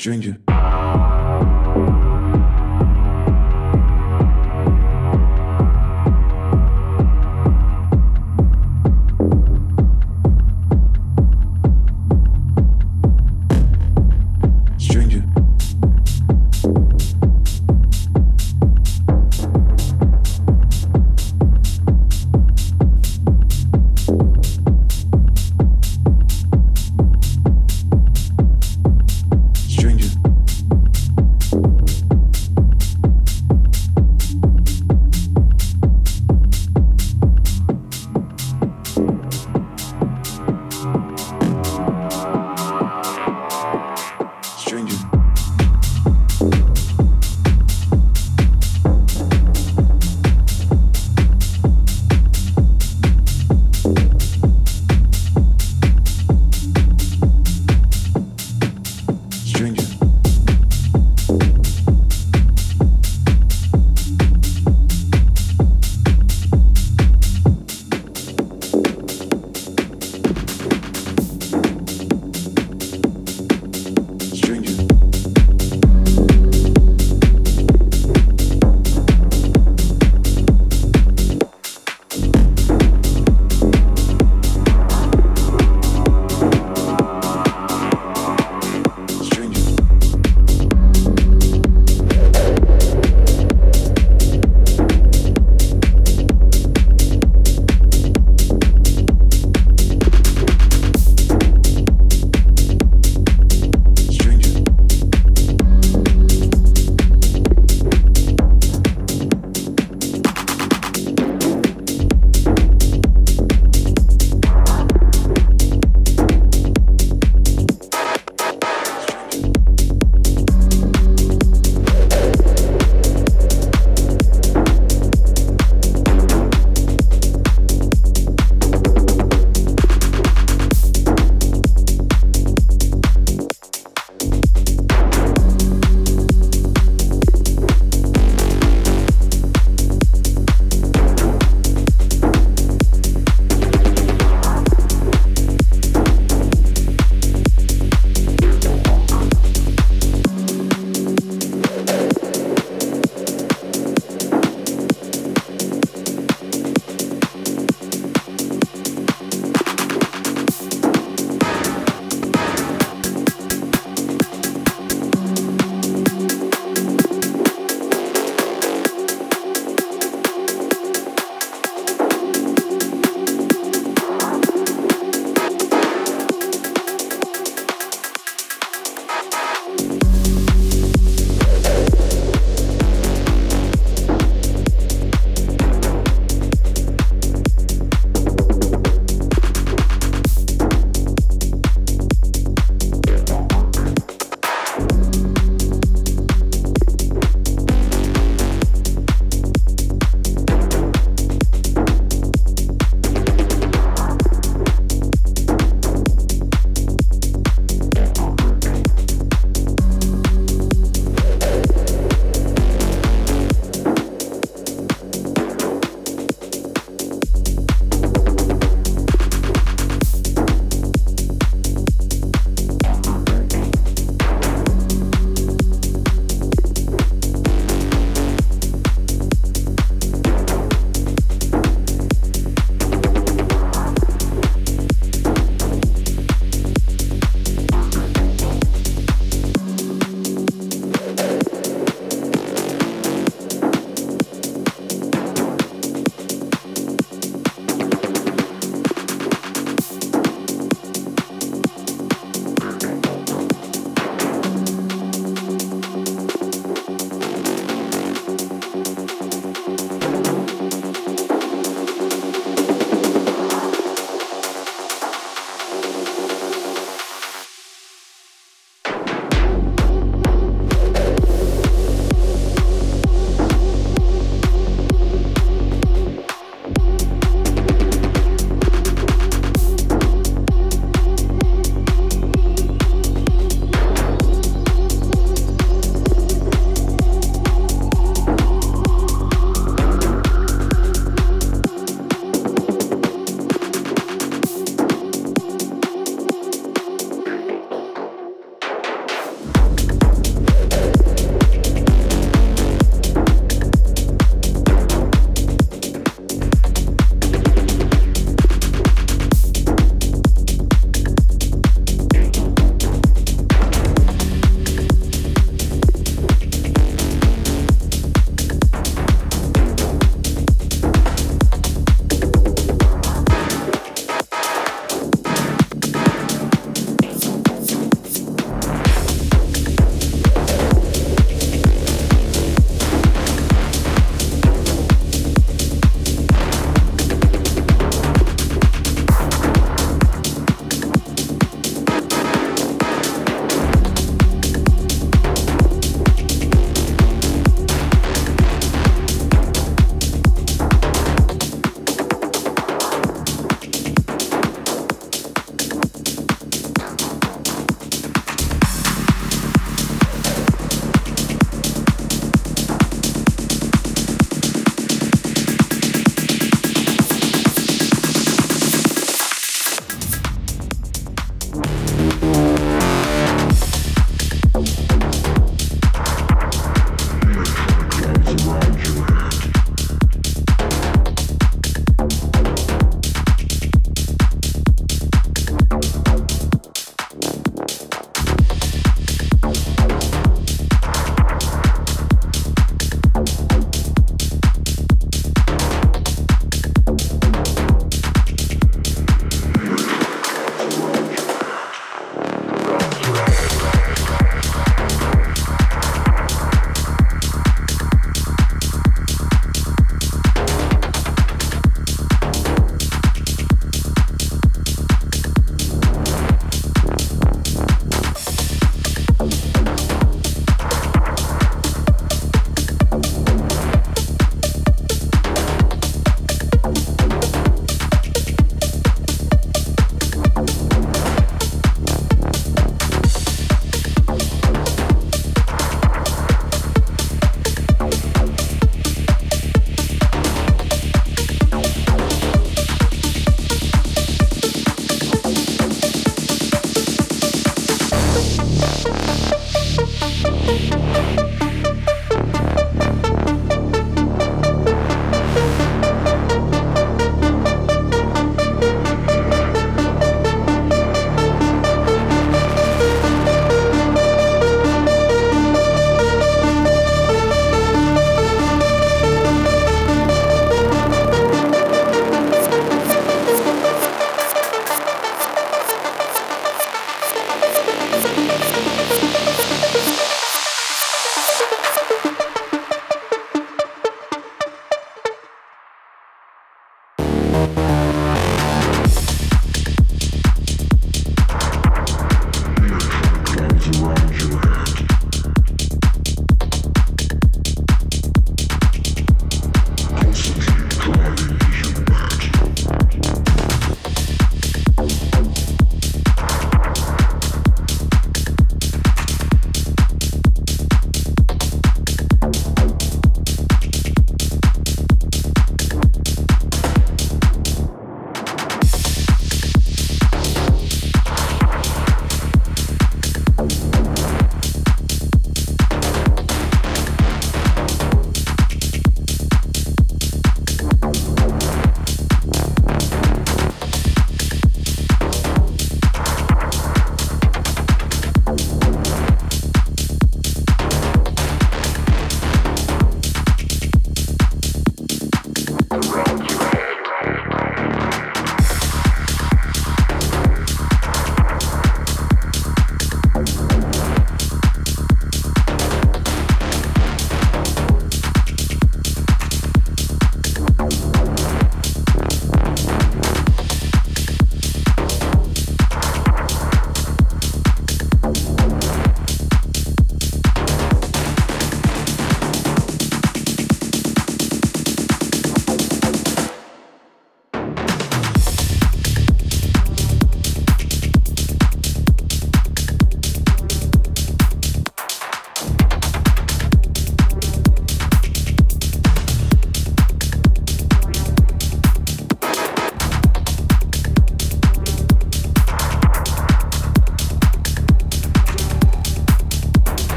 Stranger.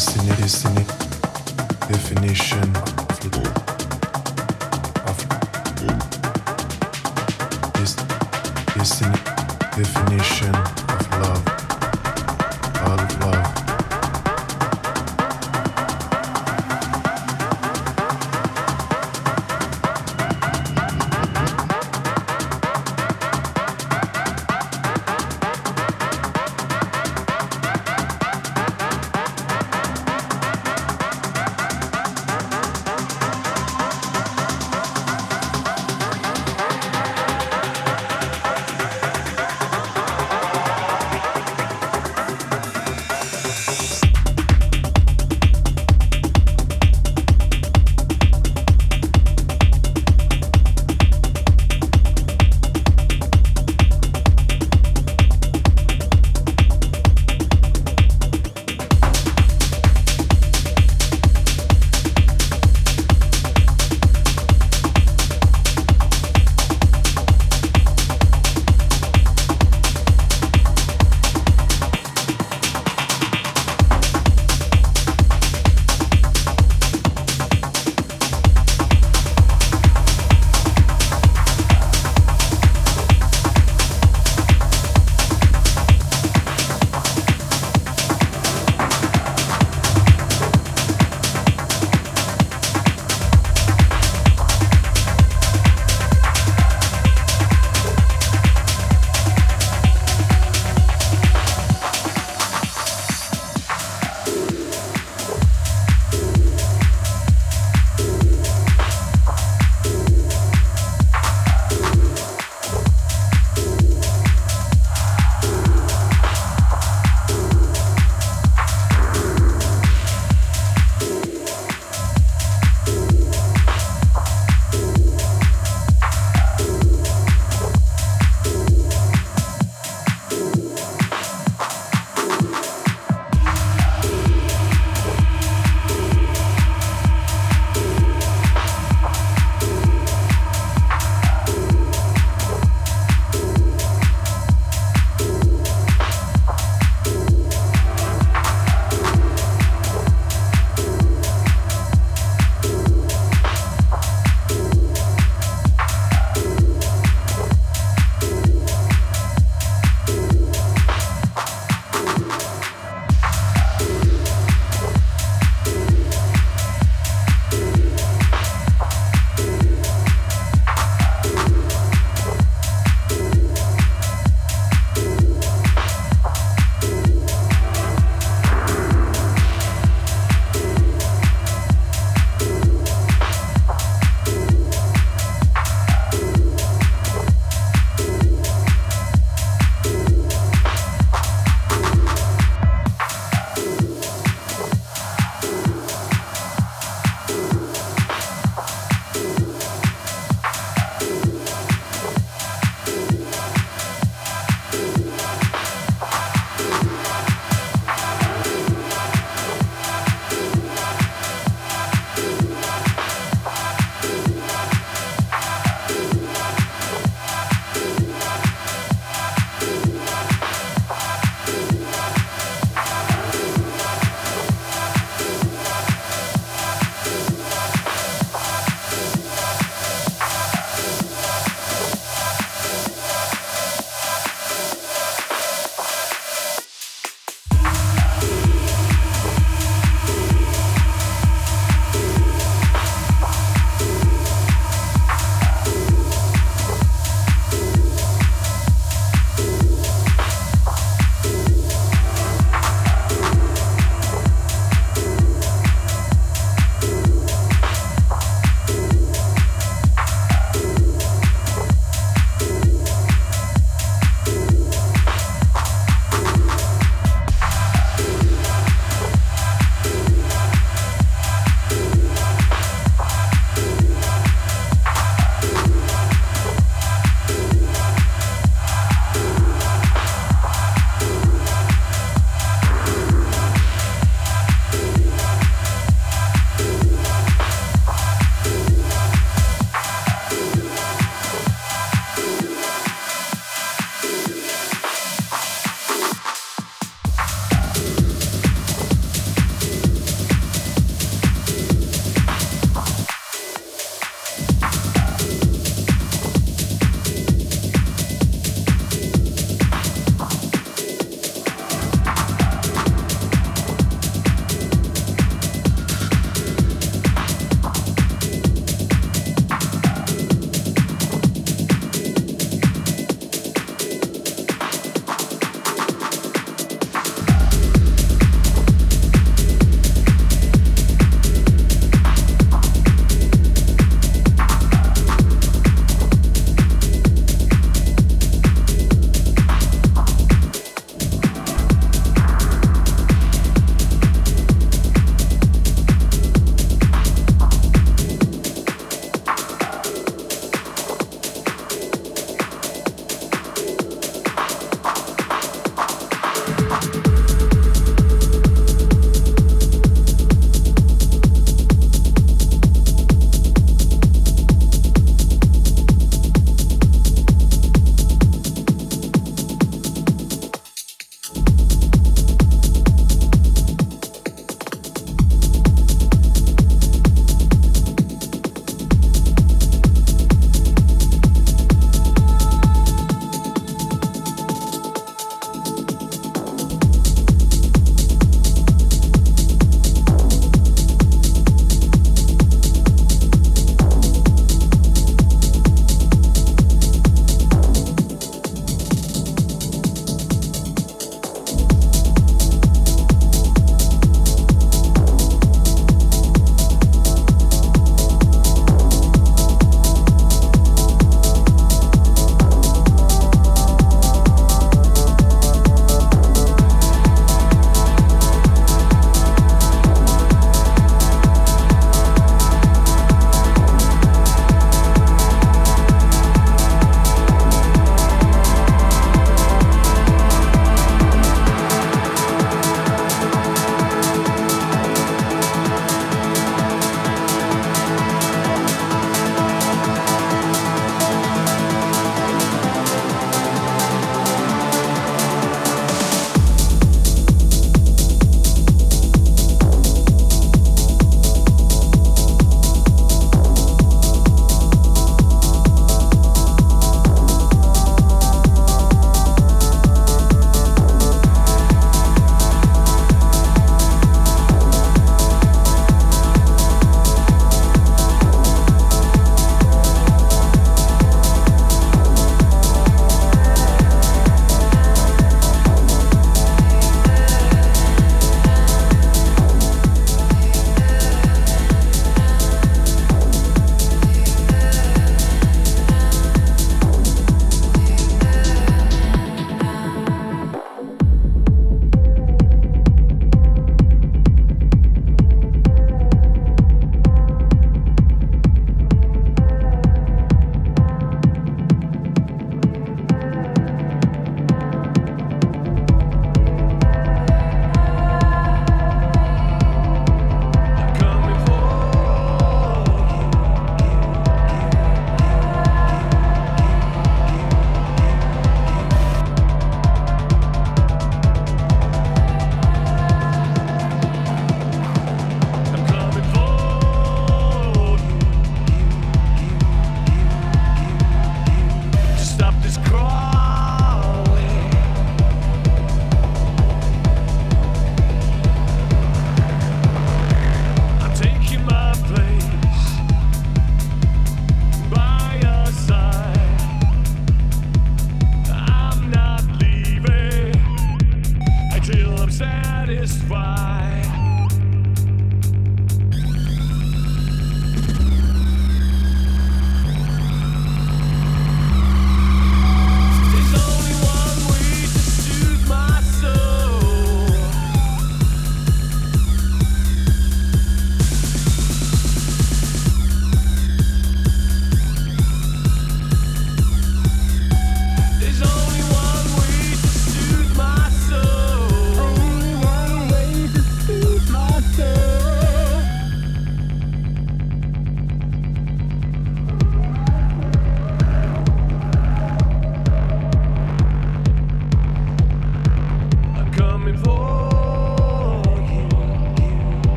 is destiny, definition of of definition.